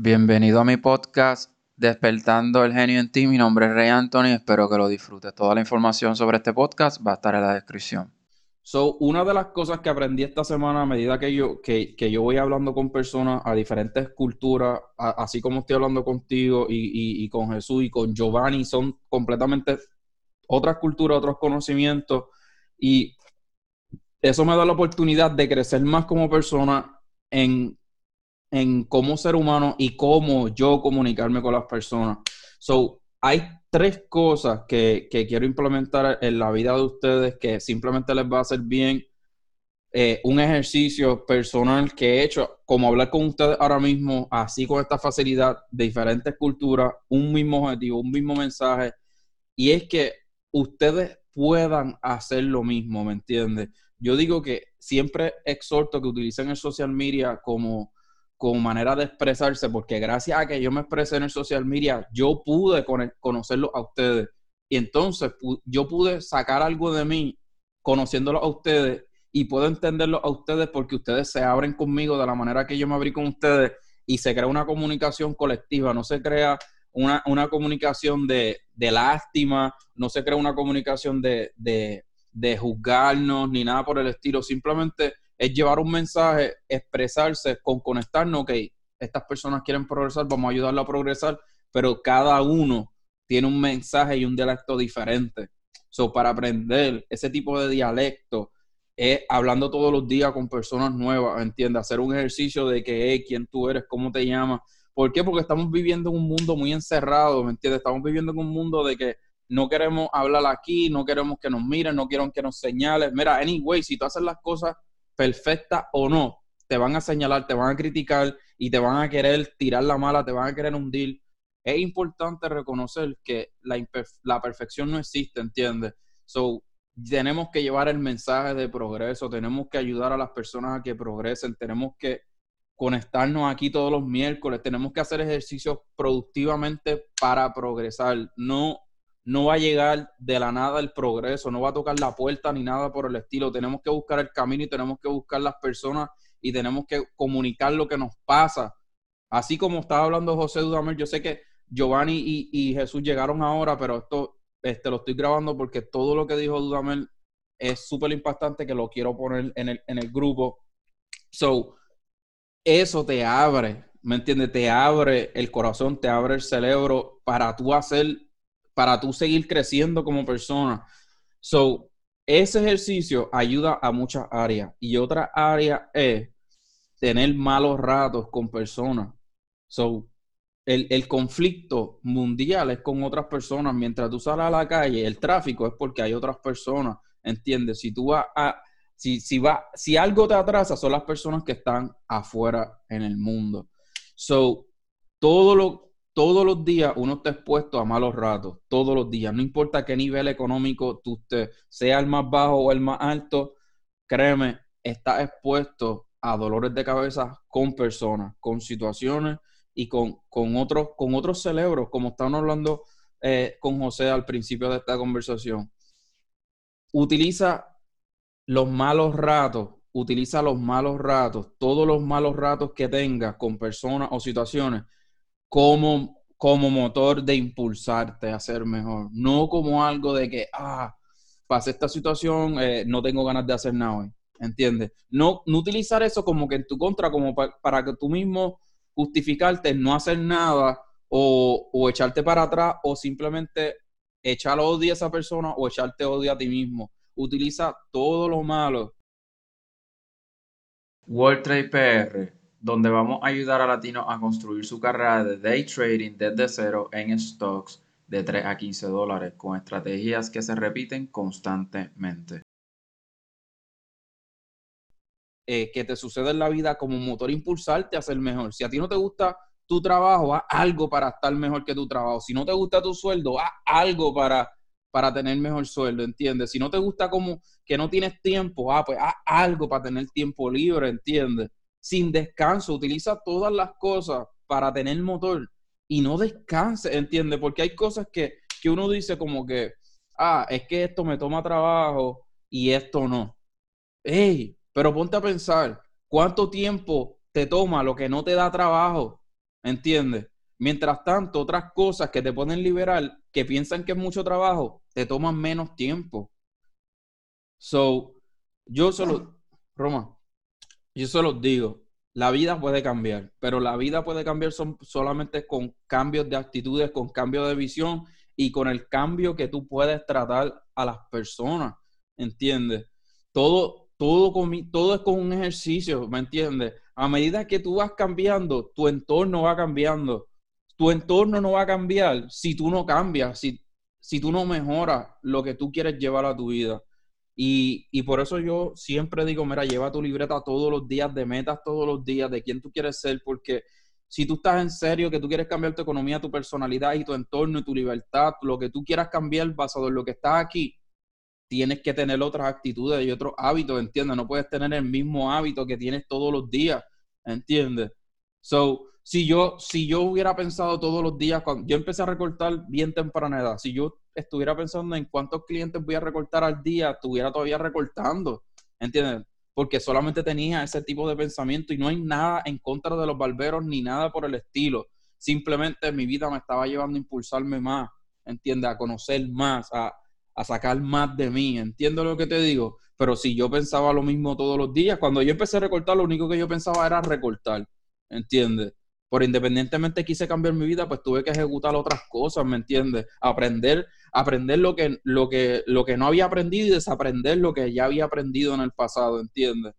Bienvenido a mi podcast Despertando el Genio en ti. Mi nombre es Rey Anthony. Espero que lo disfrutes. Toda la información sobre este podcast va a estar en la descripción. So, una de las cosas que aprendí esta semana a medida que yo, que, yo voy hablando con personas a diferentes culturas, así como estoy hablando contigo y, y, con Jesús y con Giovanni, son completamente otras culturas, otros conocimientos. Y eso me da la oportunidad de crecer más como persona en en cómo ser humano y cómo yo comunicarme con las personas. So, hay tres cosas que, quiero implementar en la vida de ustedes que simplemente les va a hacer bien. Eh, un ejercicio personal que he hecho, como hablar con ustedes ahora mismo, así con esta facilidad de diferentes culturas, un mismo objetivo, un mismo mensaje, y es que ustedes puedan hacer lo mismo, ¿me entiendes? Yo digo que siempre exhorto que utilicen el social media como como manera de expresarse, porque gracias a que yo me expresé en el social media, yo pude conocerlo a ustedes. Y entonces yo pude sacar algo de mí conociéndolo a ustedes y puedo entenderlo a ustedes porque ustedes se abren conmigo de la manera que yo me abrí con ustedes y se crea una comunicación colectiva, no se crea una, comunicación de, lástima, no se crea una comunicación de, de, de juzgarnos ni nada por el estilo, simplemente es llevar un mensaje, expresarse, con conectarnos, ok, estas personas quieren progresar, vamos a ayudarlo a progresar, pero cada uno tiene un mensaje y un dialecto diferente. So, para aprender ese tipo de dialecto, es hablando todos los días con personas nuevas, ¿entiendes? Hacer un ejercicio de que, hey, quién tú eres, cómo te llamas. ¿Por qué? Porque estamos viviendo en un mundo muy encerrado, ¿me entiendes? Estamos viviendo en un mundo de que no queremos hablar aquí, no queremos que nos miren, no quieren que nos señalen. Mira, anyway, si tú haces las cosas perfecta o no, te van a señalar, te van a criticar y te van a querer tirar la mala, te van a querer hundir. Es importante reconocer que la, la perfección no existe, ¿entiendes? So, tenemos que llevar el mensaje de progreso, tenemos que ayudar a las personas a que progresen, tenemos que conectarnos aquí todos los miércoles, tenemos que hacer ejercicios productivamente para progresar. No no va a llegar de la nada el progreso, no va a tocar la puerta ni nada por el estilo. Tenemos que buscar el camino y tenemos que buscar las personas y tenemos que comunicar lo que nos pasa. Así como estaba hablando José Dudamel, yo sé que Giovanni y, Jesús llegaron ahora, pero esto este, lo estoy grabando porque todo lo que dijo Dudamel es súper impactante que lo quiero poner en el, en el grupo. So, eso te abre, ¿me entiendes? Te abre el corazón, te abre el cerebro para tú hacer para tú seguir creciendo como persona. So, ese ejercicio ayuda a muchas áreas y otra área es tener malos ratos con personas. So, el, el, conflicto mundial es con otras personas. Mientras tú sales a la calle, el tráfico es porque hay otras personas. ¿Entiendes? Si tú vas a. Si, si, va, si algo te atrasa, son las personas que están afuera en el mundo. So, todo lo, todos los días uno está expuesto a malos ratos, todos los días, no importa qué nivel económico tú estés, sea el más bajo o el más alto, créeme, estás expuesto a dolores de cabeza con personas, con situaciones y con, con, otros, con otros cerebros, como estábamos hablando eh, con José al principio de esta conversación. Utiliza los malos ratos, utiliza los malos ratos, todos los malos ratos que tengas con personas o situaciones como, como motor de impulsarte a ser mejor, no como algo de que, ah, pasé esta situación, eh, no tengo ganas de hacer nada hoy, ¿entiendes? No, no utilizar eso como que en tu contra, como para que tú mismo justificarte, no hacer nada o, o echarte para atrás o simplemente echar odio a esa persona o echarte odio a ti mismo. Utiliza todo lo malo. World Trade PR donde vamos a ayudar a latinos a construir su carrera de day trading desde cero en stocks de 3 a 15 dólares con estrategias que se repiten constantemente. Eh, que te sucede en la vida como motor impulsarte a ser mejor. Si a ti no te gusta tu trabajo, haz algo para estar mejor que tu trabajo. Si no te gusta tu sueldo, haz algo para, para tener mejor sueldo, ¿entiendes? Si no te gusta como que no tienes tiempo, ah, pues haz algo para tener tiempo libre, ¿entiendes? Sin descanso, utiliza todas las cosas para tener motor y no descanse, ¿entiendes? Porque hay cosas que, que uno dice como que, ah, es que esto me toma trabajo y esto no. Ey, pero ponte a pensar, ¿cuánto tiempo te toma lo que no te da trabajo? ¿entiendes? Mientras tanto, otras cosas que te pueden liberar, que piensan que es mucho trabajo, te toman menos tiempo. So, yo solo, Roma, yo solo digo, la vida puede cambiar, pero la vida puede cambiar solamente con cambios de actitudes, con cambios de visión y con el cambio que tú puedes tratar a las personas, ¿entiendes? Todo, todo, todo es con un ejercicio, ¿me entiendes? A medida que tú vas cambiando, tu entorno va cambiando. Tu entorno no va a cambiar si tú no cambias, si, si tú no mejoras lo que tú quieres llevar a tu vida. Y, y, por eso yo siempre digo, mira, lleva tu libreta todos los días de metas, todos los días de quién tú quieres ser, porque si tú estás en serio, que tú quieres cambiar tu economía, tu personalidad y tu entorno y tu libertad, lo que tú quieras cambiar basado en lo que está aquí, tienes que tener otras actitudes y otros hábitos, ¿entiendes? No puedes tener el mismo hábito que tienes todos los días, ¿entiendes? So, si yo, si yo hubiera pensado todos los días, cuando yo empecé a recortar bien temprana edad, si yo estuviera pensando en cuántos clientes voy a recortar al día, estuviera todavía recortando, ¿entiendes? Porque solamente tenía ese tipo de pensamiento y no hay nada en contra de los barberos ni nada por el estilo. Simplemente mi vida me estaba llevando a impulsarme más, ¿entiendes? A conocer más, a, a sacar más de mí, ¿entiendes lo que te digo? Pero si yo pensaba lo mismo todos los días, cuando yo empecé a recortar, lo único que yo pensaba era recortar, ¿entiendes? Por independientemente quise cambiar mi vida, pues tuve que ejecutar otras cosas, ¿me entiendes? Aprender, aprender lo que, lo que, lo que no había aprendido y desaprender lo que ya había aprendido en el pasado, ¿entiendes?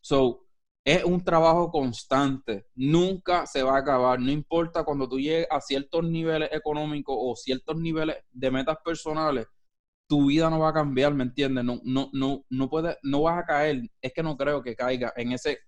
So, es un trabajo constante, nunca se va a acabar, no importa cuando tú llegues a ciertos niveles económicos o ciertos niveles de metas personales, tu vida no va a cambiar, ¿me entiendes? No, no, no, no puedes, no vas a caer, es que no creo que caiga en ese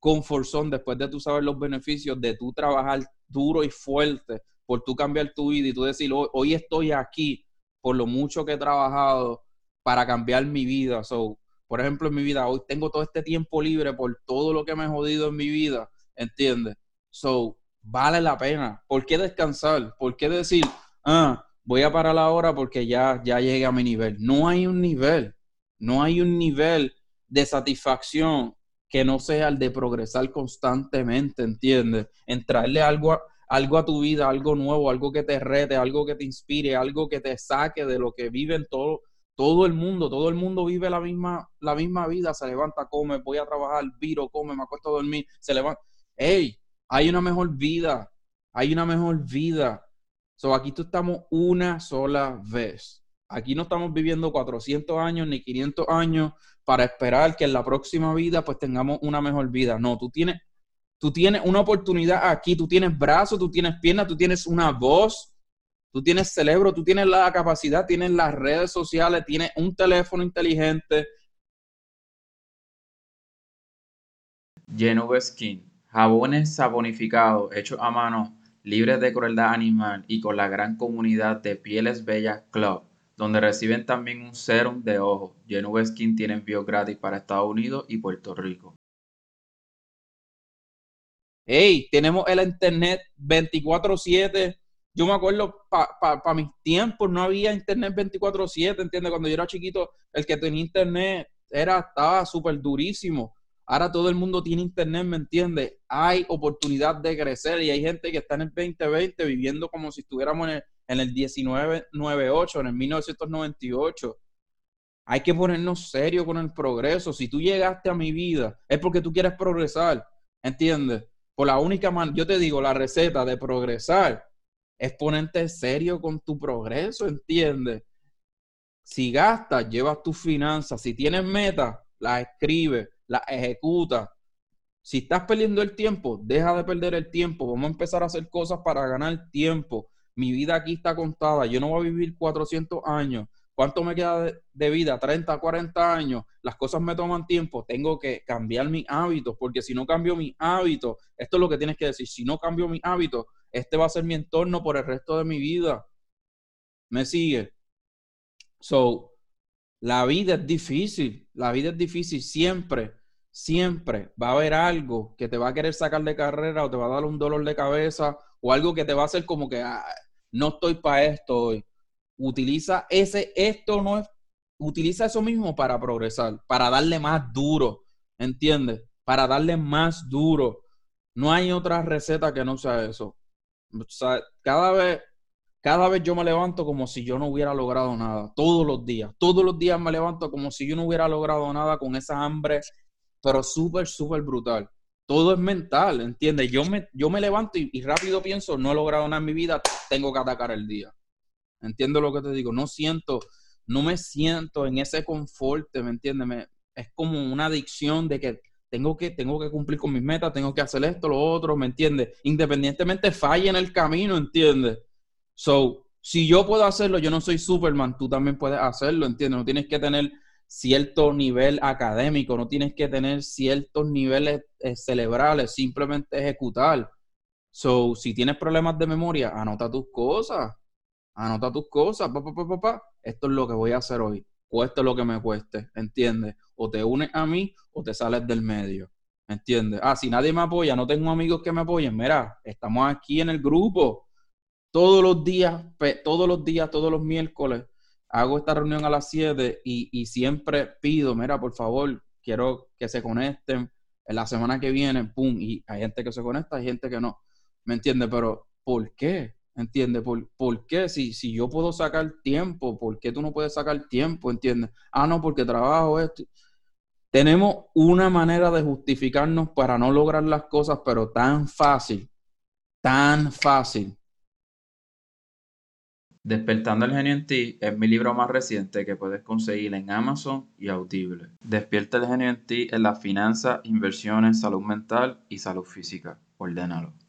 conforzón después de tú saber los beneficios de tú trabajar duro y fuerte por tú cambiar tu vida y tú decir, hoy, estoy aquí por lo mucho que he trabajado para cambiar mi vida. So, por ejemplo, en mi vida, hoy tengo todo este tiempo libre por todo lo que me he jodido en mi vida, ¿entiendes? So, vale la pena. ¿Por qué descansar? ¿Por qué decir, ah, voy a parar ahora porque ya, ya llegué a mi nivel? No hay un nivel, no hay un nivel de satisfacción que no sea el de progresar constantemente, ¿entiendes? En traerle algo a, algo a tu vida, algo nuevo, algo que te rete, algo que te inspire, algo que te saque de lo que viven todo, todo el mundo. Todo el mundo vive la misma, la misma vida, se levanta, come, voy a trabajar, viro, come, me acuesto a dormir, se levanta. ¡Ey! Hay una mejor vida, hay una mejor vida. So, aquí tú estamos una sola vez. Aquí no estamos viviendo 400 años ni 500 años para esperar que en la próxima vida pues tengamos una mejor vida. No, tú tienes, tú tienes una oportunidad aquí, tú tienes brazos, tú tienes piernas, tú tienes una voz, tú tienes cerebro, tú tienes la capacidad, tienes las redes sociales, tienes un teléfono inteligente. Genuve Skin, jabones sabonificados hechos a mano, libres de crueldad animal y con la gran comunidad de Pieles Bellas Club donde reciben también un serum de ojo. Genuve Skin tiene envío gratis para Estados Unidos y Puerto Rico. Hey, tenemos el internet 24/7. Yo me acuerdo, para mis tiempos no había internet 24/7, ¿entiendes? Cuando yo era chiquito, el que tenía internet era, estaba súper durísimo. Ahora todo el mundo tiene internet, ¿me entiendes? Hay oportunidad de crecer y hay gente que está en el 2020 viviendo como si estuviéramos en el en el 1998, en el 1998. Hay que ponernos serio con el progreso. Si tú llegaste a mi vida, es porque tú quieres progresar. ¿Entiendes? Por la única manera, yo te digo, la receta de progresar es ponerte serio con tu progreso, ¿entiendes? Si gastas, llevas tus finanzas. Si tienes metas, las escribes, las ejecutas. Si estás perdiendo el tiempo, deja de perder el tiempo. Vamos a empezar a hacer cosas para ganar tiempo mi vida aquí está contada, yo no voy a vivir 400 años, ¿cuánto me queda de, vida? 30, 40 años, las cosas me toman tiempo, tengo que cambiar mis hábitos, porque si no cambio mis hábitos, esto es lo que tienes que decir, si no cambio mis hábitos, este va a ser mi entorno por el resto de mi vida. ¿Me sigue? So, la vida es difícil, la vida es difícil siempre, siempre va a haber algo que te va a querer sacar de carrera o te va a dar un dolor de cabeza o algo que te va a hacer como que, no estoy para esto hoy. Utiliza ese, esto no es, utiliza eso mismo para progresar, para darle más duro, ¿entiendes? Para darle más duro. No hay otra receta que no sea eso. Cada vez, cada vez yo me levanto como si yo no hubiera logrado nada. Todos los días. Todos los días me levanto como si yo no hubiera logrado nada con esa hambre, pero súper, súper brutal. Todo es mental, ¿entiendes? Yo me, yo me levanto y, y rápido pienso, no he logrado nada en mi vida, tengo que atacar el día. Entiendo lo que te digo. No siento, no me siento en ese confort, ¿me entiendes? es como una adicción de que tengo que, tengo que cumplir con mis metas, tengo que hacer esto, lo otro, ¿me entiendes? Independientemente falle en el camino, ¿entiendes? So, si yo puedo hacerlo, yo no soy Superman, tú también puedes hacerlo, ¿entiendes? No tienes que tener cierto nivel académico, no tienes que tener ciertos niveles eh, cerebrales, simplemente ejecutar. So, si tienes problemas de memoria, anota tus cosas, anota tus cosas, pa, pa, pa, esto es lo que voy a hacer hoy, cueste lo que me cueste, ¿entiendes? O te unes a mí o te sales del medio, ¿entiendes? Ah, si nadie me apoya, no tengo amigos que me apoyen, mira, estamos aquí en el grupo. Todos los días, todos los días, todos los miércoles, hago esta reunión a las 7 y, y siempre pido, mira, por favor, quiero que se conecten en la semana que viene, pum, y hay gente que se conecta, hay gente que no, ¿me entiendes? Pero, ¿por qué? ¿Entiendes? ¿Por, ¿Por, qué? Si, si yo puedo sacar tiempo, ¿por qué tú no puedes sacar tiempo? ¿Entiendes? Ah, no, porque trabajo esto. Tenemos una manera de justificarnos para no lograr las cosas, pero tan fácil, tan fácil. Despertando el genio en ti es mi libro más reciente que puedes conseguir en Amazon y Audible. Despierta el genio en ti en las finanzas, inversiones, salud mental y salud física. Ordénalo.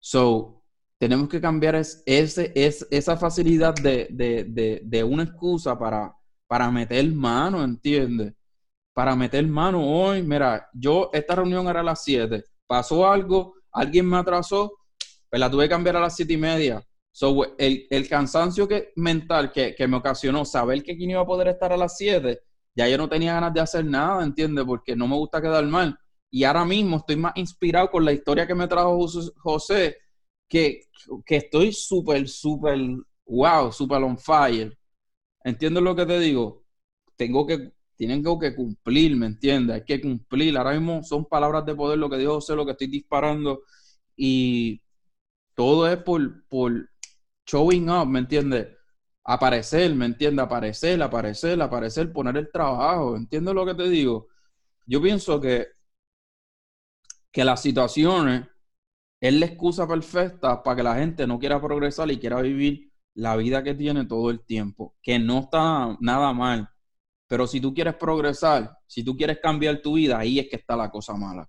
So, tenemos que cambiar es, ese, es, esa facilidad de, de, de, una excusa para, para meter mano, ¿entiendes? Para meter mano hoy, mira, yo, esta reunión era a las 7, pasó algo, alguien me atrasó, pues la tuve que cambiar a las 7 y media. So, el, el cansancio que, mental que, que me ocasionó saber que quien iba a poder estar a las 7, ya yo no tenía ganas de hacer nada, ¿entiendes? Porque no me gusta quedar mal. Y ahora mismo estoy más inspirado con la historia que me trajo José que, que estoy súper, súper, wow, súper on fire. ¿Entiendes lo que te digo? Tengo que, tienen que cumplir, ¿me entiendes? Hay que cumplir. Ahora mismo son palabras de poder lo que dijo José, lo que estoy disparando. Y todo es por, por showing up, ¿me entiendes? Aparecer, ¿me entiendes? Aparecer, aparecer, aparecer, poner el trabajo. ¿Entiendes lo que te digo? Yo pienso que, que las situaciones es la excusa perfecta para que la gente no quiera progresar y quiera vivir la vida que tiene todo el tiempo, que no está nada mal. Pero si tú quieres progresar, si tú quieres cambiar tu vida, ahí es que está la cosa mala.